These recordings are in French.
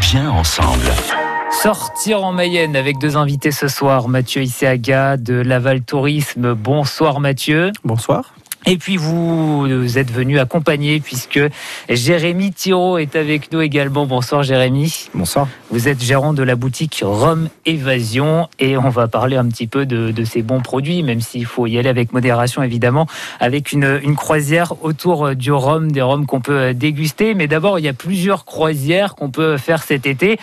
bien ensemble. Sortir en Mayenne avec deux invités ce soir, Mathieu Isseaga de Laval Tourisme. Bonsoir Mathieu. Bonsoir. Et puis vous êtes venu accompagner puisque Jérémy Thiraud est avec nous également. Bonsoir Jérémy. Bonsoir. Vous êtes gérant de la boutique Rome Évasion et on va parler un petit peu de, ces bons produits, même s'il faut y aller avec modération évidemment, avec une, croisière autour du rhum, des rhums qu'on peut déguster. Mais d'abord, il y a plusieurs croisières qu'on peut faire cet été.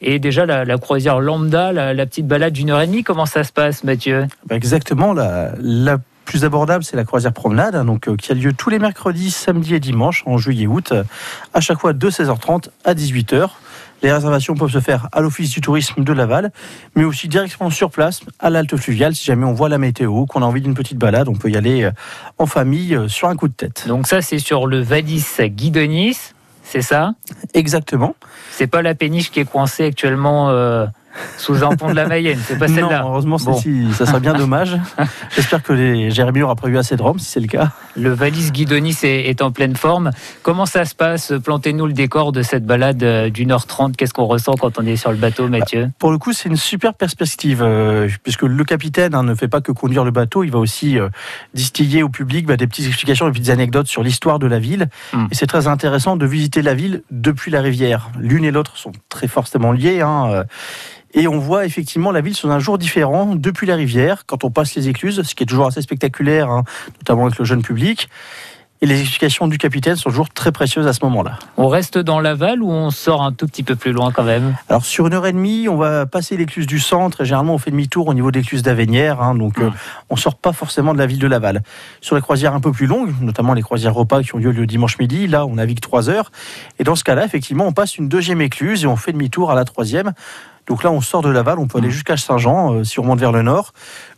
Et déjà, la, croisière lambda, la, petite balade d'une heure et demie, comment ça se passe, Mathieu? Exactement, la, la plus abordable, c'est la croisière promenade, hein, donc, euh, qui a lieu tous les mercredis, samedis et dimanches, en juillet-août, à chaque fois de 16h30 à 18h. Les réservations peuvent se faire à l'Office du tourisme de Laval, mais aussi directement sur place, à l'Alte Fluviale, si jamais on voit la météo, qu'on a envie d'une petite balade, on peut y aller euh, en famille euh, sur un coup de tête. Donc ça, c'est sur le Valis Guidonis, c'est ça? Exactement. C'est pas la péniche qui est coincée actuellement sous un pont de la Mayenne. C'est pas celle-là. Heureusement, ça serait bien dommage. J'espère que les Jérémy aura prévu assez de rhum, si c'est le cas. Le valise Guidonis est, en pleine forme. Comment ça se passe? Plantez-nous le décor de cette balade euh, d'une heure trente. Qu'est-ce qu'on ressent quand on est sur le bateau, Mathieu? Pour le coup, c'est une super perspective, euh, puisque le capitaine hein, ne fait pas que conduire le bateau, il va aussi euh, distiller au public bah, des petites explications, des petites anecdotes sur l'histoire de la ville. Hmm. Et c'est très intéressant de visiter la ville depuis la rivière. L'une et l'autre sont très fortement liées. Hein, et on voit effectivement la ville sous un jour différent depuis la rivière, quand on passe les écluses, ce qui est toujours assez spectaculaire, hein, notamment avec le jeune public. Et les explications du capitaine sont toujours très précieuses à ce moment-là. On reste dans Laval ou on sort un tout petit peu plus loin quand même? Alors sur une heure et demie, on va passer l'écluse du centre et généralement on fait demi-tour au niveau de l'écluse d'Avenière. Hein, donc euh, on sort pas forcément de la ville de Laval. Sur les croisières un peu plus longues, notamment les croisières repas qui ont lieu le dimanche midi, là on navigue trois heures. Et dans ce cas-là, effectivement, on passe une deuxième écluse et on fait demi-tour à la troisième. Donc là, on sort de Laval, on peut aller mmh. jusqu'à Saint-Jean, euh, si on remonte vers le nord,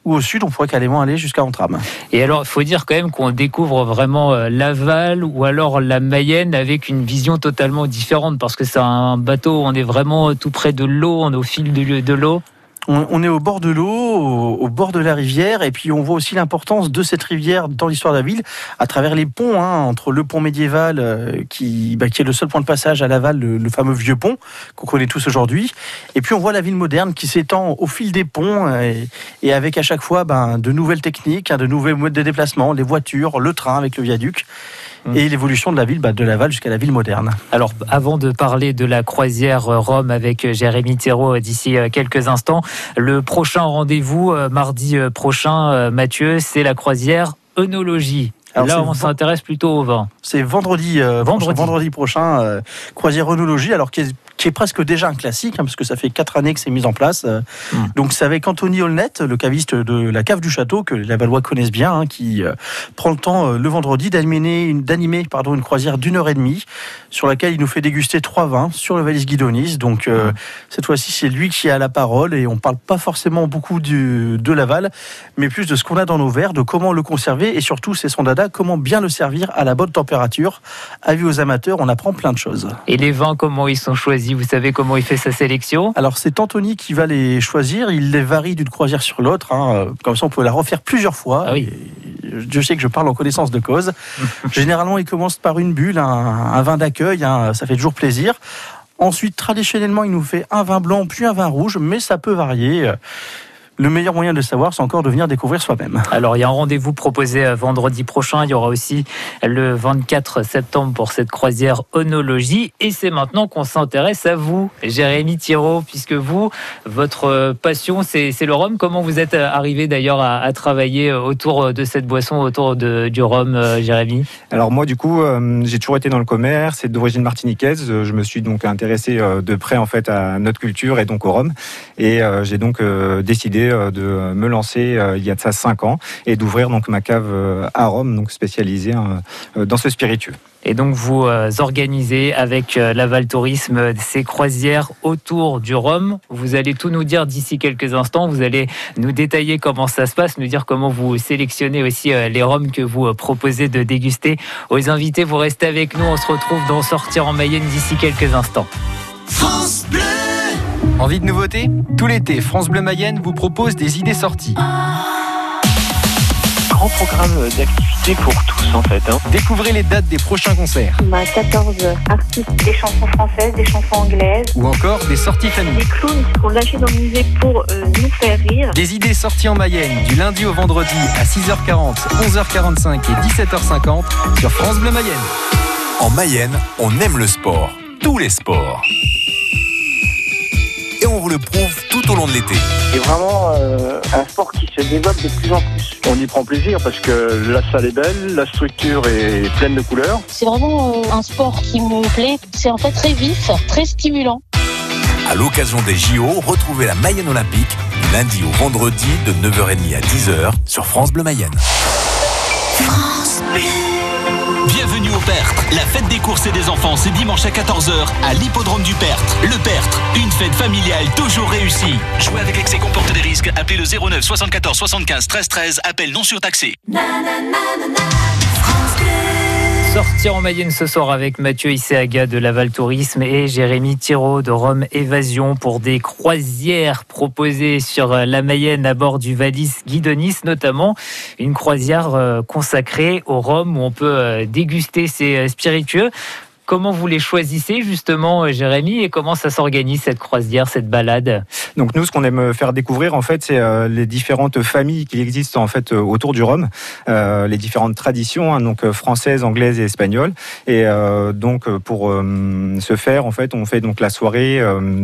ou au sud, on pourrait carrément aller jusqu'à Antram. Et alors, il faut dire quand même qu'on découvre vraiment euh, Laval ou alors la Mayenne avec une vision totalement différente, parce que c'est un bateau, on est vraiment tout près de l'eau, on est au fil de l'eau on, est au bord de l'eau, au, bord de la rivière, et puis on voit aussi l'importance de cette rivière dans l'histoire de la ville, à travers les ponts, hein, entre le pont médiéval, euh, qui, bah, qui, est le seul point de passage à Laval, le, fameux vieux pont, qu'on connaît tous aujourd'hui, et puis on voit la ville moderne qui s'étend au fil des ponts, euh, et, avec à chaque fois ben, de nouvelles techniques, hein, de nouvelles modes de déplacement, les voitures, le train avec le viaduc et l'évolution de la ville bah, de Laval jusqu'à la ville moderne. Alors, avant de parler de la croisière Rome avec Jérémy Thérault d'ici euh, quelques instants, le prochain rendez-vous, euh, mardi euh, prochain, Mathieu, c'est la croisière œnologie. Là, on s'intéresse plutôt au vin. C'est vendredi, vendredi. vendredi prochain, croisière œnologie, alors qui est qui est presque déjà un classique, hein, parce que ça fait quatre années que c'est mis en place. Euh, hmm. Donc c'est avec Anthony Holnet, le caviste de la cave du château, que les Valois connaissent bien, hein, qui euh, prend le temps euh, le vendredi d'animer une, pardon, une croisière d'une heure et demie, sur laquelle il nous fait déguster trois vins sur le Valise Guidonis. Donc hmm. cette fois-ci, c'est lui qui a la parole, et on parle pas forcément beaucoup du, de Laval, mais plus de ce qu'on a dans nos verres, de comment le conserver, et surtout, c'est son dada, comment bien le servir à la bonne température. Avis aux amateurs, on apprend plein de choses. Et les vins, comment ils sont choisis? Vous savez comment il fait sa sélection? Alors c'est Anthony qui va les choisir. Il les varie d'une croisière sur l'autre. Hein. Comme ça, on peut la refaire plusieurs fois. Ah oui. Je sais que je parle en connaissance de cause. Généralement, il commence par une bulle, un, vin d'accueil. Hein. Ça fait toujours plaisir. Ensuite, traditionnellement, il nous fait un vin blanc puis un vin rouge, mais ça peut varier le meilleur moyen de le savoir, c'est encore de venir découvrir soi-même. Alors, il y a un rendez-vous proposé euh, vendredi prochain. Il y aura aussi le 24 septembre pour cette croisière Onologie. Et c'est maintenant qu'on s'intéresse à vous, Jérémy Thiraud, puisque vous, votre euh, passion, c'est le rhum. Comment vous êtes euh, arrivé d'ailleurs à, travailler autour de cette boisson, autour de, du rhum, Jérémy? Alors, moi, du coup, j'ai toujours été dans le commerce, c'est d'origine martiniquaise. Je me suis donc intéressé de près, en fait, à notre culture et donc au rhum. Et j'ai donc décidé euh, de me lancer euh, il y a de ça 5 ans et d'ouvrir donc ma cave euh, à Rome, donc spécialisée dans ce spiritueux. Et donc vous organisez avec Laval Tourisme ces croisières autour du Rhum. Vous allez tout nous dire d'ici quelques instants. Vous allez nous détailler comment ça se passe, nous dire comment vous sélectionnez aussi les rhums que vous proposez de déguster aux invités. Vous restez avec nous. On se retrouve dans Sortir en Mayenne d'ici quelques instants. Envie de nouveautés Tout l'été, France Bleu Mayenne vous propose des idées sorties. grand programme d'activités pour tous en fait. Hein. Découvrez les dates des prochains concerts. On a 14 artistes, des chansons françaises, des chansons anglaises. Ou encore des sorties famille. Des clowns qui seront lâchés dans le musée pour euh, nous faire rire. Des idées sorties en Mayenne du lundi au vendredi à 6h40, 11h45 et 17h50 sur France Bleu Mayenne. En Mayenne, on aime le sport. Tous les sports et on vous le prouve tout au long de l'été. C'est vraiment euh, un sport qui se développe de plus en plus. On y prend plaisir parce que la salle est belle, la structure est pleine de couleurs. C'est vraiment euh, un sport qui me plaît. C'est en fait très vif, très stimulant. À l'occasion des JO, retrouvez la Mayenne Olympique lundi au vendredi de 9h30 à 10h sur France Bleu Mayenne. France Bleu. Bienvenue au Pertre. La fête des courses et des enfants, c'est dimanche à 14h à l'hippodrome du Pertre. Le Pertre, une fête familiale toujours réussie. Jouer avec excès comporte des risques. Appelez le 09 74 75 13 13. Appel non surtaxé. Sortir en Mayenne ce soir avec Mathieu Isseaga de Laval Tourisme et Jérémy Thiraud de Rome Évasion pour des croisières proposées sur la Mayenne à bord du Valis Guidonis notamment. Une croisière euh, consacrée au rhum où on peut euh, déguster ses euh, spiritueux. Comment vous les choisissez justement, euh, Jérémy, et comment ça s'organise cette croisière, cette balade? Donc nous, ce qu'on aime faire découvrir, en fait, c'est euh, les différentes familles qui existent en fait euh, autour du rhum, les différentes traditions, hein, donc françaises, anglaises et espagnoles. Et donc pour ce faire, en fait, on fait donc la soirée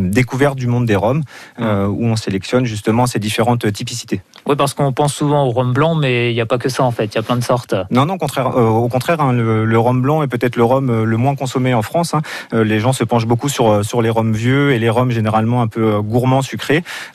découverte du monde des rhums, où on sélectionne justement ces différentes typicités. Oui, parce qu'on pense souvent au rhum blanc, mais il n'y a pas que ça en fait. Il y a plein de sortes. Non, non, au contraire, au contraire, hein, le, rhum blanc est peut-être le rhum le moins consommé en France. Hein. Euh, les gens se penchent beaucoup sur, euh, sur les rhums vieux et les rhums généralement un peu euh, gourmands, sucrés.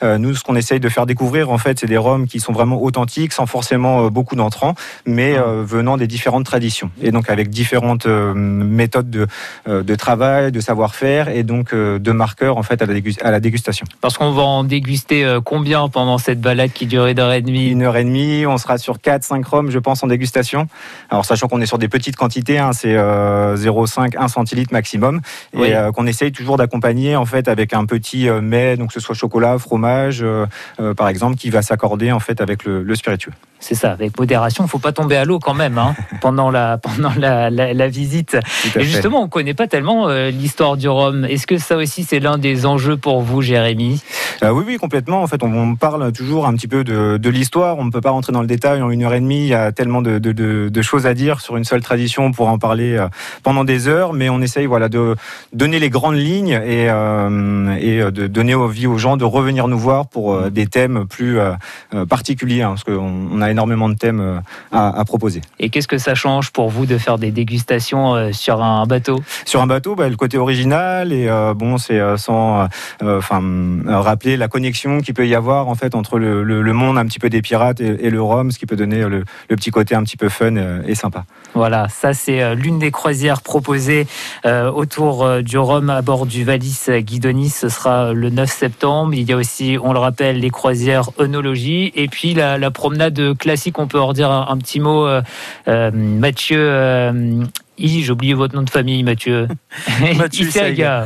Nous, ce qu'on essaye de faire découvrir, en fait, c'est des rhums qui sont vraiment authentiques, sans forcément beaucoup d'entrants, mais venant des différentes traditions. Et donc avec différentes méthodes de, de travail, de savoir-faire et donc de marqueurs en fait à la, dégustation. Parce qu'on va en déguster combien pendant cette balade qui dure une heure et demie? Une heure et demie, on sera sur 4-5 rhums, je pense, en dégustation. Alors sachant qu'on est sur des petites quantités, hein, c'est 0,5, 1 centilitres maximum et euh, qu'on essaye toujours d'accompagner en fait avec un petit euh, mets, donc que ce soit chocolat, fromage, euh, par exemple, qui va s'accorder en fait avec le, spiritueux. C'est ça, avec modération, il ne faut pas tomber à l'eau quand même hein, pendant, la, pendant la, visite. Et justement, on ne connaît pas tellement l'histoire du rhum. Est-ce que ça aussi, c'est l'un des enjeux pour vous, Jérémy? Oui, oui, complètement. En fait, on, parle toujours un petit peu de, l'histoire. On ne peut pas rentrer dans le détail en une heure et demie. Il y a tellement de, de choses à dire sur une seule tradition pour en parler pendant des heures mais on essaye voilà, de donner les grandes lignes et, euh, et de donner envie aux gens de revenir nous voir pour euh, des thèmes plus euh, particuliers, hein, parce qu'on a énormément de thèmes à, proposer. Et qu'est-ce que ça change pour vous de faire des dégustations sur un bateau? Sur un bateau, bah, le côté original, et bon, c'est sans enfin, rappeler la connexion qu'il peut y avoir en fait entre le, monde un petit peu des pirates et, le rhum, ce qui peut donner le, le, petit côté un petit peu fun et sympa. Voilà, ça c'est l'une des croisières proposées euh, autour euh, du Rhum à bord du Valis Guidonis. Ce sera le 9 septembre. Il y a aussi, on le rappelle, les croisières œnologie et puis la, promenade classique. On peut en dire un, petit mot, euh, Mathieu j'ai oublié votre nom de famille, Mathieu. Mathieu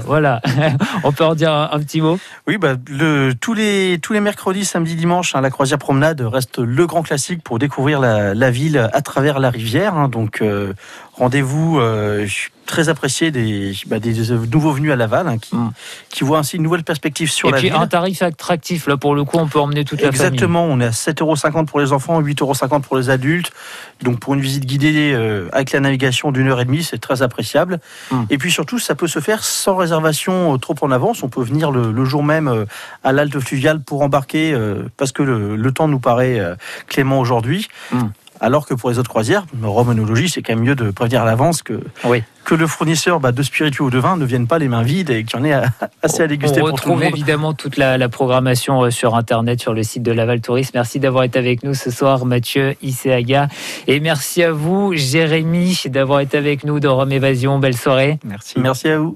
voilà. On peut en dire un, petit mot Oui, bah, le, tous, les, tous les mercredis, samedi, dimanche, hein, la croisière promenade reste le grand classique pour découvrir la, ville à travers la rivière. Hein. donc, rendez-vous très apprécié des, bah, des nouveaux venus à Laval hein, qui, mm. qui voient ainsi une nouvelle perspective sur la ville. Et puis un tarif attractif, là pour le coup, on peut emmener toute la famille. Exactement, on est à 7,50 euros pour les enfants, 8,50 euros pour les adultes. Donc pour une visite guidée euh, avec la navigation d'une heure et demie, c'est très appréciable. Mm. Et puis surtout, ça peut se faire sans réservation euh, trop en avance. On peut venir le, jour même euh, à l'Alte Fluvial pour embarquer parce que le, temps nous paraît clément aujourd'hui. Mm. Alors que pour les autres croisières, romanologie, c'est quand même mieux de prévenir à l'avance que, que le fournisseur bah, de spiritueux ou de vin ne vienne pas les mains vides et qu'il y en ait assez à déguster. On retrouve évidemment toute la, programmation euh, sur Internet, sur le site de Laval Tourisme. Merci d'avoir été avec nous ce soir, Mathieu Iseaga. Et merci à vous, Jérémy, d'avoir été avec nous dans Rome Évasion. Belle soirée. Merci. Merci à vous.